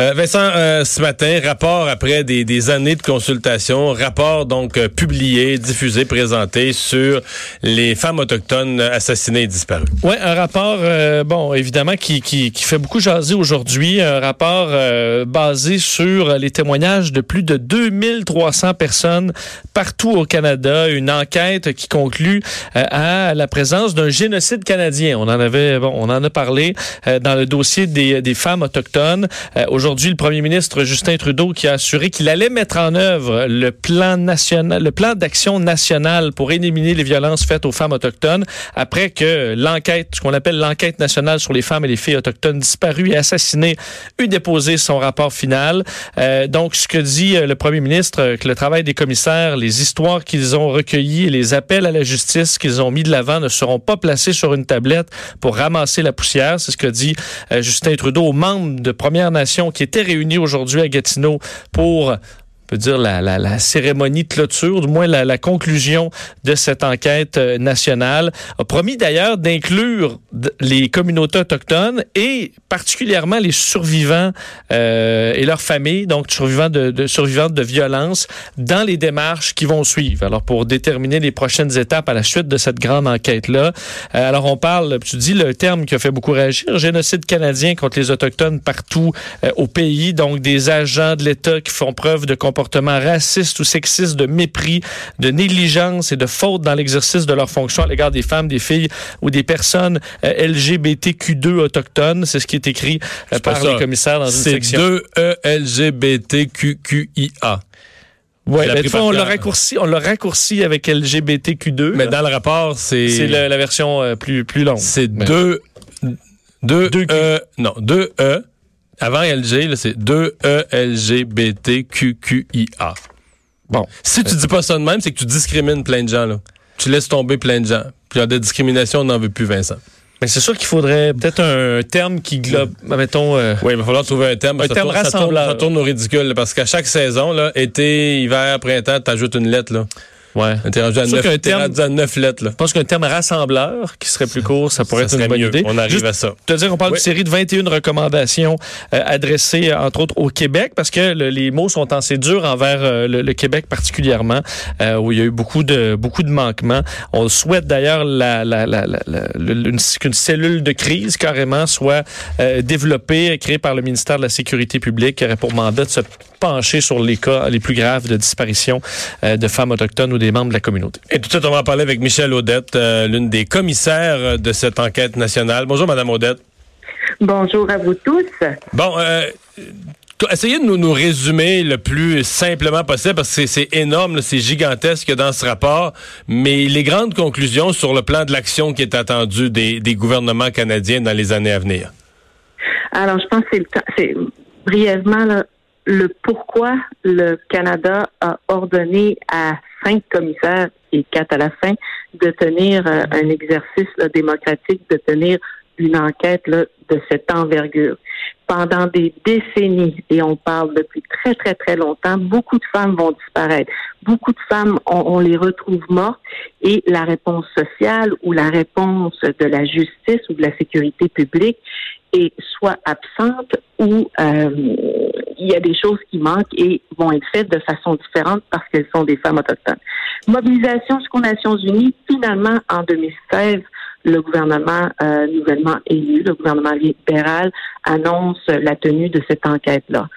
Euh, Vincent, euh, ce matin, rapport après des, années de consultation, rapport donc euh, publié, diffusé, présenté sur les femmes autochtones assassinées et disparues. Oui, un rapport, bon, évidemment, qui, qui, qui fait beaucoup jaser aujourd'hui. Un rapport basé sur les témoignages de plus de 2300 personnes partout au Canada. Une enquête qui conclut à la présence d'un génocide canadien. On en avait, bon, on en a parlé dans le dossier des femmes autochtones. Euh, Aujourd'hui, le premier ministre Justin Trudeau qui a assuré qu'il allait mettre en œuvre le plan national, le plan d'action national pour éliminer les violences faites aux femmes autochtones après que l'enquête, ce qu'on appelle l'enquête nationale sur les femmes et les filles autochtones disparues et assassinées, eut déposé son rapport final. Euh, donc, ce que dit euh, le premier ministre, que le travail des commissaires, les histoires qu'ils ont recueillies et les appels à la justice qu'ils ont mis de l'avant ne seront pas placés sur une tablette pour ramasser la poussière. C'est ce que dit Justin Trudeau aux membres de Première Nation qui étaient réunis aujourd'hui à Gatineau pour peut dire la, la, la, cérémonie de clôture, du moins la, la conclusion de cette enquête euh, nationale, a promis d'ailleurs d'inclure les communautés autochtones et particulièrement les survivants euh, et leurs familles, donc survivants de, de, survivantes de violences, dans les démarches qui vont suivre. Alors pour déterminer les prochaines étapes à la suite de cette grande enquête-là. Euh, alors on parle, tu dis le terme qui a fait beaucoup réagir, génocide canadien contre les autochtones partout euh, au pays, donc des agents de l'État qui font preuve de comportements racistes ou sexistes, de mépris, de négligence et de faute dans l'exercice de leurs fonctions à l'égard des femmes, des filles ou des personnes euh, LGBTQ2 autochtones. C'est ce qui est écrit euh, par ça. les commissaires dans une section. C'est 2 E-L-G-B-T-Q-Q-I-A. Ouais, Elle a mais pris des fois, on l'a raccourci, on l'a raccourci avec LGBTQ2. Mais là. dans le rapport, c'est... c'est le- la version euh, plus plus longue. C'est Mais- 2 2 Deux Q. E non 2 E avant LG c'est 2 E L G B T Q Q I A. Bon. Si tu dis pas ça de même, c'est que tu discrimines plein de gens là. Tu laisses tomber plein de gens. Puis en de discrimination, on n'en veut plus Vincent. Mais c'est sûr qu'il faudrait peut-être un terme qui globe, mettons. euh, Oui, il va falloir trouver un terme. Un ça terme tourne, ça tourne, rassembleur. ça tourne au ridicule là, parce qu'à chaque saison là, été, hiver, printemps, t'ajoutes une lettre là. Ouais. T'es rendu à neuf, terme- rendu à neuf lettres là. Je pense qu'un terme rassembleur qui serait plus court, ça pourrait Ça être une bonne mieux. idée. On arrive Juste à ça. te dire, on parle Oui. d'une série de 21 recommandations euh, adressées, entre autres, au Québec, parce que le- les mots sont assez durs envers euh, le, le Québec particulièrement, euh, où il y a eu beaucoup de beaucoup de manquements. On souhaite d'ailleurs la, la, la, la- la- le- une- qu'une cellule de crise carrément soit euh, développée, créée par le ministère de la Sécurité publique, qui aurait pour mandat de se pencher sur les cas les plus graves de disparition euh, de femmes autochtones ou des membres de la communauté. Et tout de suite, on va en parler avec Michel Audette, euh, l'une des commissaires de cette enquête nationale. Bonjour, Madame Audette. Bonjour à vous tous. Bon, euh, essayez de nous, nous résumer le plus simplement possible, parce que c'est- énorme, c'est gigantesque dans ce rapport, mais les grandes conclusions sur le plan de l'action qui est attendu des, des gouvernements canadiens dans les années à venir? Alors, je pense que c'est le temps- c'est brièvement là, le pourquoi le Canada a ordonné à cinq commissaires et quatre à la fin de tenir euh, un exercice démocratique, de tenir une enquête de cette envergure. Pendant des décennies, et on parle depuis très, très, très longtemps, beaucoup de femmes vont disparaître. Beaucoup de femmes, on les retrouve mortes et la réponse sociale ou la réponse de la justice ou de la sécurité publique est soit absente ou euh, il y a des choses qui manquent et vont être faites de façon différente parce qu'elles sont des femmes autochtones. Mobilisation jusqu'aux Nations Unies, finalement, en 2016, le gouvernement euh, nouvellement élu, le gouvernement libéral, annonce la tenue de cette enquête-là.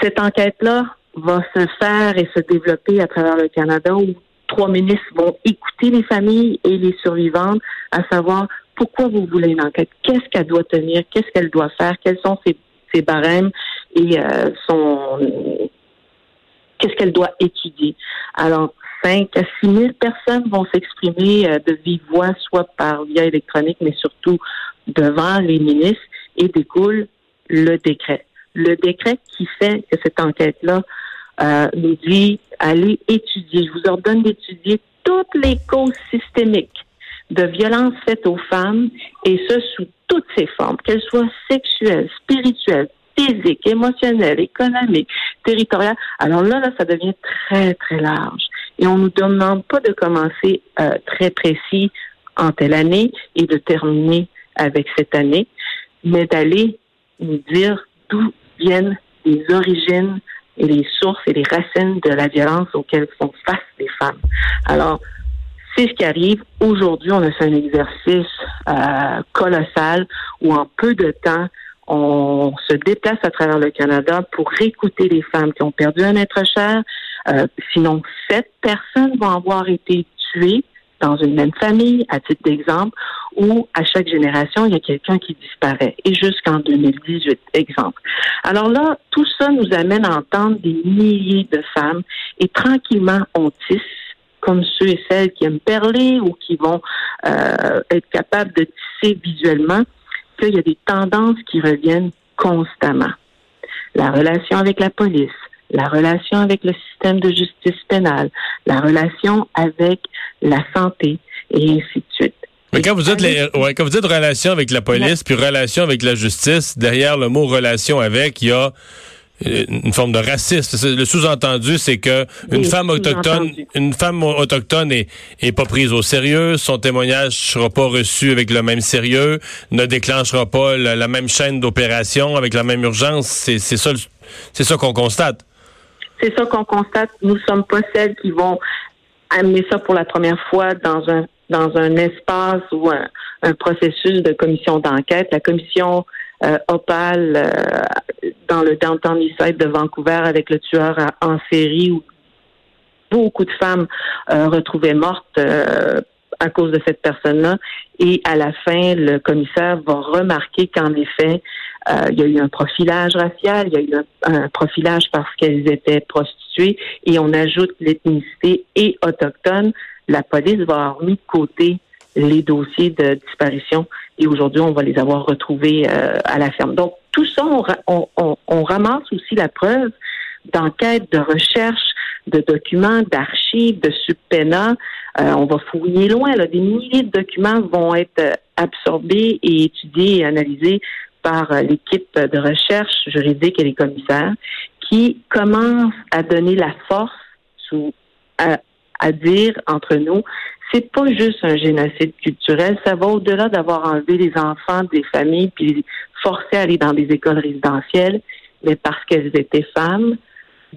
Cette enquête-là va se faire et se développer à travers le Canada où trois ministres vont écouter les familles et les survivantes, à savoir pourquoi vous voulez une enquête, qu'est-ce qu'elle doit tenir, qu'est-ce qu'elle doit faire, quels sont ses, ses barèmes et euh, son qu'est-ce qu'elle doit étudier? Alors, 5 à 6 000 personnes vont s'exprimer euh, de vive voix, soit par via électronique, mais surtout devant les ministres, et découle le décret. Le décret qui fait que cette enquête-là euh, nous dit allez étudier. Je vous ordonne d'étudier toutes les causes systémiques de violences faites aux femmes et ce sous toutes ses formes, qu'elles soient sexuelles, spirituelles, physiques, émotionnelles, économiques, territoriales. Alors là, là, ça devient très, très large. Et on ne nous demande pas de commencer euh, très précis en telle année et de terminer avec cette année, mais d'aller nous dire d'où viennent les origines et les sources et les racines de la violence auxquelles font face les femmes. Alors, c'est ce qui arrive. Aujourd'hui, on a fait un exercice euh, colossal où en peu de temps, on se déplace à travers le Canada pour écouter les femmes qui ont perdu un être cher. Euh, sinon, sept personnes vont avoir été tuées dans une même famille, à titre d'exemple, où à chaque génération, il y a quelqu'un qui disparaît. Et jusqu'en 2018, exemple. Alors là, tout ça nous amène à entendre des milliers de femmes et tranquillement, on tisse comme ceux et celles qui aiment perler ou qui vont euh, être capables de tisser visuellement, qu'il y a des tendances qui reviennent constamment. La relation avec la police, la relation avec le système de justice pénale, la relation avec la santé et ainsi de suite. Mais quand vous dites les, ouais, quand vous dites relation avec la police puis relation avec la justice, derrière le mot relation avec, il y a une forme de racisme. Le sous-entendu, c'est que une femme autochtone, une femme autochtone est, est pas prise au sérieux, son témoignage sera pas reçu avec le même sérieux, ne déclenchera pas la, même chaîne d'opération avec la même urgence. C'est ça, c'est ça qu'on constate. C'est ça qu'on constate. Nous sommes pas celles qui vont amener ça pour la première fois dans un dans un espace ou un, un processus de commission d'enquête. La commission euh, Opal euh, dans le downtown Eastside de Vancouver avec le tueur en série où beaucoup de femmes euh, mortes à cause de cette personne-là. Et à la fin, le commissaire va remarquer qu'en effet, il y a eu un profilage racial, il y a eu un, profilage parce qu'elles étaient prostituées, et on ajoute l'ethnicité et autochtone. La police va avoir mis de côté les dossiers de disparition et aujourd'hui, on va les avoir retrouvés euh, à la ferme. Donc, tout ça, on, ramasse aussi la preuve d'enquête, de recherche, de documents, d'archives, de subpénats. Euh, on va fouiller loin. Des milliers de documents vont être euh, absorbés et étudiés et analysés par l'équipe de recherche juridique et les commissaires qui commencent à donner la force à dire entre nous c'est pas juste un génocide culturel, ça va au-delà d'avoir enlevé les enfants des familles puis les forcer à aller dans des écoles résidentielles, mais parce qu'elles étaient femmes,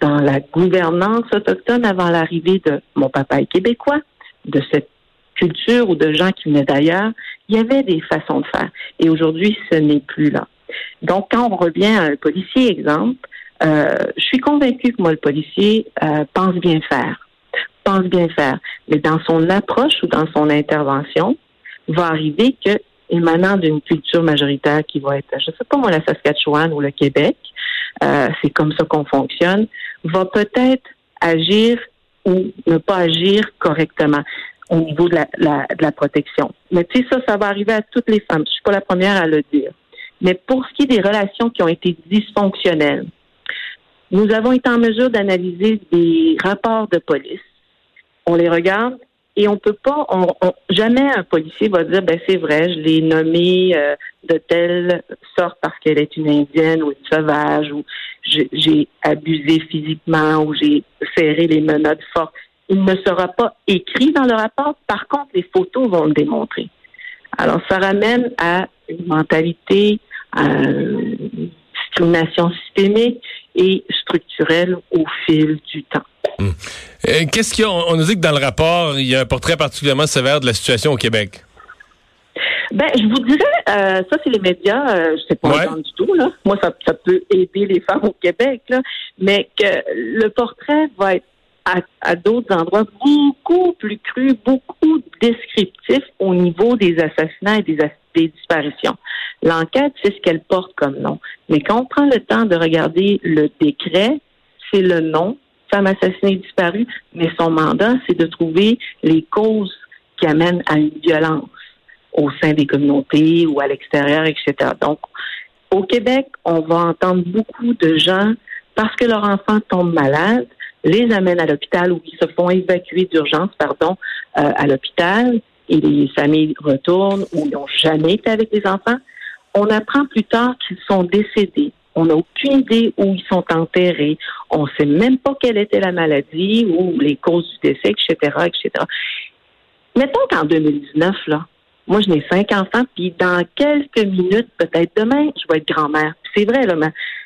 dans la gouvernance autochtone avant l'arrivée de mon papa est québécois, de cette culture ou de gens qui venaient d'ailleurs, il y avait des façons de faire. Et aujourd'hui, ce n'est plus là. Donc, quand on revient à un policier, exemple, euh, je suis convaincue que moi, le policier euh, pense bien faire pense bien faire. Mais dans son approche ou dans son intervention, va arriver que, émanant d'une culture majoritaire qui va être, je ne sais pas moi, la Saskatchewan ou le Québec, euh, c'est comme ça qu'on fonctionne, va peut-être agir ou ne pas agir correctement au niveau de la, de la protection. Mais tu sais, ça, ça va arriver à toutes les femmes. Je suis pas la première à le dire. Mais pour ce qui est des relations qui ont été dysfonctionnelles, nous avons été en mesure d'analyser des rapports de police on les regarde et on peut pas, on, jamais un policier va dire, ben c'est vrai, je l'ai nommée euh, de telle sorte parce qu'elle est une indienne ou une sauvage ou j'ai abusé physiquement ou j'ai serré les menottes fortes. Il ne sera pas écrit dans le rapport. Par contre, les photos vont le démontrer. Alors, ça ramène à une mentalité, à une discrimination systémique et structurelle au fil du temps. Euh, qu'est-ce qu'il y a? On nous dit que dans le rapport, il y a un portrait particulièrement sévère de la situation au Québec. Ben, je vous dirais, euh, ça c'est les médias, euh, je sais pas du tout là. Moi, ça, peut aider les femmes au Québec là, mais que le portrait va être à, d'autres endroits beaucoup plus cru, beaucoup descriptif au niveau des assassinats et des, des disparitions. L'enquête, c'est ce qu'elle porte comme nom. Mais quand on prend le temps de regarder le décret, c'est le nom, femme assassinée disparue, mais son mandat, c'est de trouver les causes qui amènent à une violence au sein des communautés ou à l'extérieur, etc. Donc, Au Québec, on va entendre beaucoup de gens, parce que leur enfant tombe malade, les amènent à l'hôpital ou ils se font évacuer d'urgence, pardon, euh, à l'hôpital et les familles retournent ou n'ont jamais été avec les enfants. On apprend plus tard qu'ils sont décédés. On n'a aucune idée où ils sont enterrés. On ne sait même pas quelle était la maladie ou les causes du décès, etc., etc. Mettons qu'en 2019, là, moi, je n'ai cinq enfants, puis dans quelques minutes, peut-être demain, je vais être grand-mère. C'est vrai, là,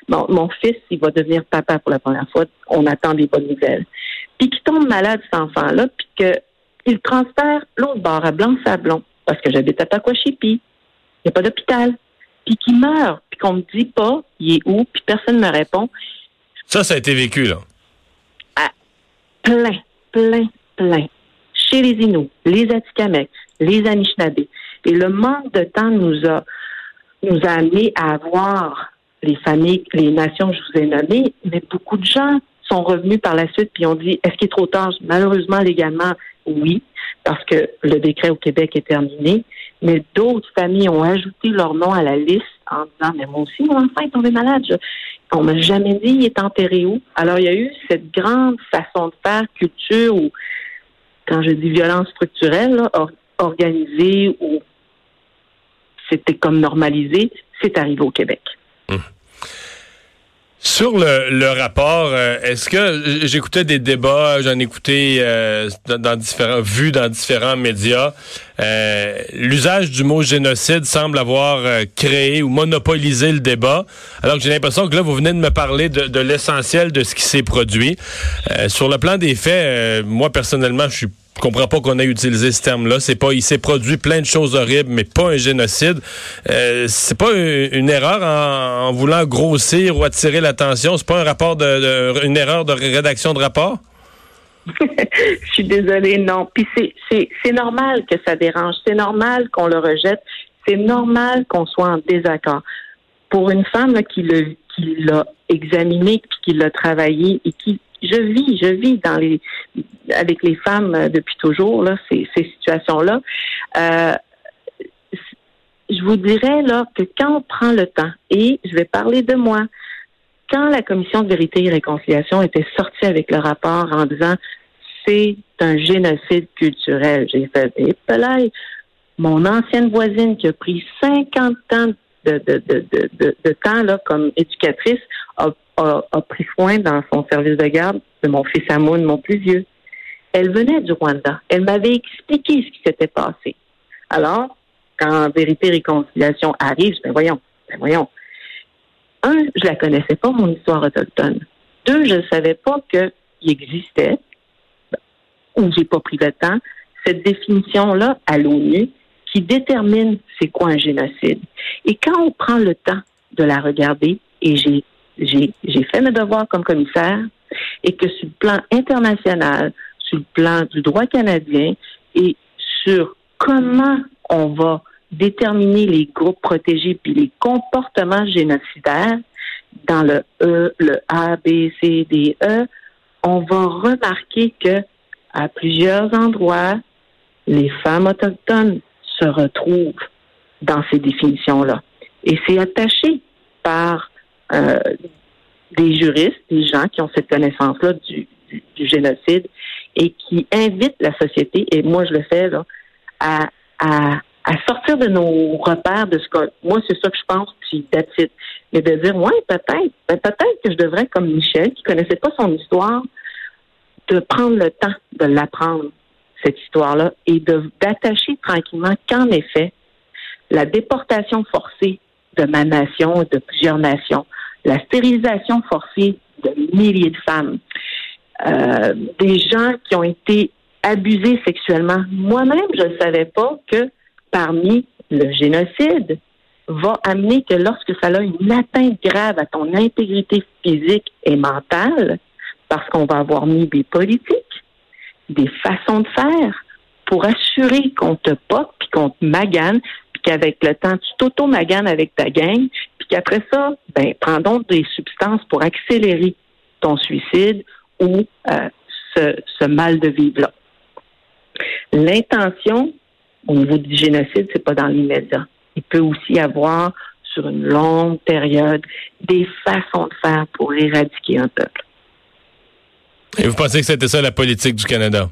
mon, fils, il va devenir papa pour la première fois. On attend des bonnes nouvelles. Puis qu'il tombe malade, cet enfant-là, puis qu'il transfère l'autre bord à Blanc-Sablon, parce que j'habite à Pacoachipi. Il n'y a pas d'hôpital. Puis qu'il meurt, puis qu'on ne me dit pas, il est où, puis personne ne me répond. Ça, ça a été vécu, là. Ah, plein, plein, plein. Chez les Inuits, les Atikamekw, les Anishinaabe. Et le manque de temps nous a, nous a amené à avoir les familles, les nations que je vous ai nommées, mais beaucoup de gens sont revenus par la suite puis ont dit est-ce qu'il est trop tard? Malheureusement, légalement, oui, parce que le décret au Québec est terminé. Mais d'autres familles ont ajouté leur nom à la liste en disant mais moi aussi mon enfant est tombé malade. On m'a jamais dit il est enterré où? Alors il y a eu cette grande façon de faire culture où quand je dis violence structurelle, organisée ou c'était comme normalisé, c'est arrivé au Québec. Hum. Sur le, rapport, euh, est-ce que j'écoutais des débats, j'en écoutais euh, dans, différents vues dans différents médias. Euh, l'usage du mot génocide semble avoir créé ou monopolisé le débat. Alors que j'ai l'impression que là, vous venez de me parler de, de l'essentiel de ce qui s'est produit. sur le plan des faits, moi personnellement, je suis je comprends pas qu'on ait utilisé ce terme-là. C'est pas, il s'est produit plein de choses horribles, mais pas un génocide. Euh, c'est pas une, erreur en, voulant grossir ou attirer l'attention. C'est pas un rapport de, une erreur de rédaction de rapport? Je suis désolée, non. Puis c'est, normal que ça dérange. C'est normal qu'on le rejette. C'est normal qu'on soit en désaccord. Pour une femme qui, le, qui l'a examiné, qui l'a travaillé et qui je vis, je vis avec les femmes euh, depuis toujours ces, situations-là. Euh, je vous dirais que quand on prend le temps et je vais parler de moi, quand la commission de vérité et réconciliation était sortie avec le rapport en disant c'est un génocide culturel, j'ai fait des. Mon ancienne voisine qui a pris 50 ans de, temps comme éducatrice a a, pris soin dans son service de garde de mon fils Amoun, mon plus vieux. Elle venait du Rwanda. Elle m'avait expliqué ce qui s'était passé. Alors, quand Vérité Réconciliation arrive, ben voyons, ben voyons. Un, je la connaissais pas, mon histoire autochtone. Deux, je ne savais pas qu'il existait, ou j'ai pas pris le temps, cette définition-là à l'ONU qui détermine c'est quoi un génocide. Et quand on prend le temps de la regarder, et j'ai j'ai fait mes devoirs comme commissaire et que sur le plan international, sur le plan du droit canadien et sur comment on va déterminer les groupes protégés puis les comportements génocidaires dans le E, le A, B, C, D, E, on va remarquer que à plusieurs endroits, les femmes autochtones se retrouvent dans ces définitions-là. Et c'est attaché par euh, des juristes, des gens qui ont cette connaissance-là du, génocide et qui invitent la société, et moi je le fais, là, à, à, sortir de nos repères de ce que moi c'est ça que je pense, puis that's Mais de dire, ouais, peut-être, ben, peut-être que je devrais, comme Michel, qui connaissait pas son histoire, de prendre le temps de l'apprendre, cette histoire-là, et d'attacher tranquillement qu'en effet, la déportation forcée de ma nation, de plusieurs nations, la stérilisation forcée de milliers de femmes, euh, des gens qui ont été abusés sexuellement. Moi-même, je ne savais pas que parmi le génocide va amener que lorsque ça a une atteinte grave à ton intégrité physique et mentale, parce qu'on va avoir mis des politiques, des façons de faire pour assurer qu'on te pote puis qu'on te magane qu'avec le temps, tu t'auto-maganes avec ta gang, puis qu'après ça, ben, prends donc des substances pour accélérer ton suicide ou euh, ce, mal de vivre-là. L'intention au niveau du génocide, c'est pas dans l'immédiat. Il peut aussi avoir sur une longue période des façons de faire pour éradiquer un peuple. Et vous pensez que c'était ça la politique du Canada?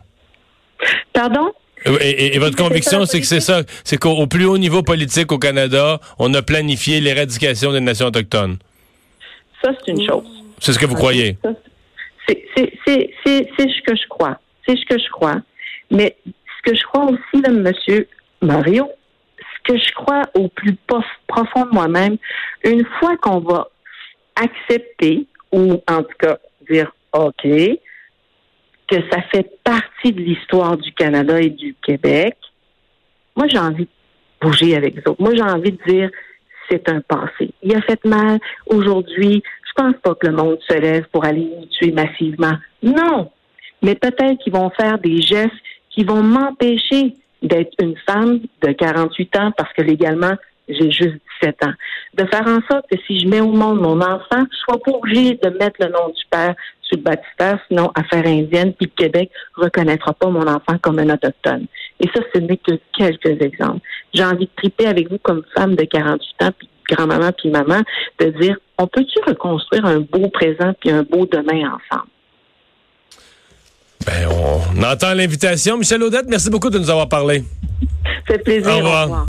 Pardon? Et, votre conviction, c'est que c'est ça, c'est qu'au plus haut niveau politique au Canada, on a planifié l'éradication des nations autochtones. Ça, c'est une chose. C'est ce que vous croyez? C'est ce que je crois. C'est ce que je crois. Mais ce que je crois aussi, là, monsieur Mario, ce que je crois au plus profond de moi-même, une fois qu'on va accepter, ou en tout cas dire OK, que ça fait partie de l'histoire du Canada et du Québec, moi j'ai envie de bouger avec eux Moi j'ai envie de dire c'est un passé. Il a fait mal. Aujourd'hui, je pense pas que le monde se lève pour aller nous tuer massivement. Non. Mais peut-être qu'ils vont faire des gestes qui vont m'empêcher d'être une femme de 48 ans parce que légalement, j'ai juste 17 ans. De faire en sorte que si je mets au monde mon enfant, je sois pas obligée de mettre le nom du père sur le sinon affaire indienne, puis le Québec reconnaîtra pas mon enfant comme un autochtone. Et ça, ce n'est que quelques exemples. J'ai envie de triper avec vous comme femme de 48 ans, puis grand-maman, puis maman, de dire, on peut-tu reconstruire un beau présent puis un beau demain ensemble? Ben, on entend l'invitation. Michel Audette, merci beaucoup de nous avoir parlé. C'est plaisir. Au revoir.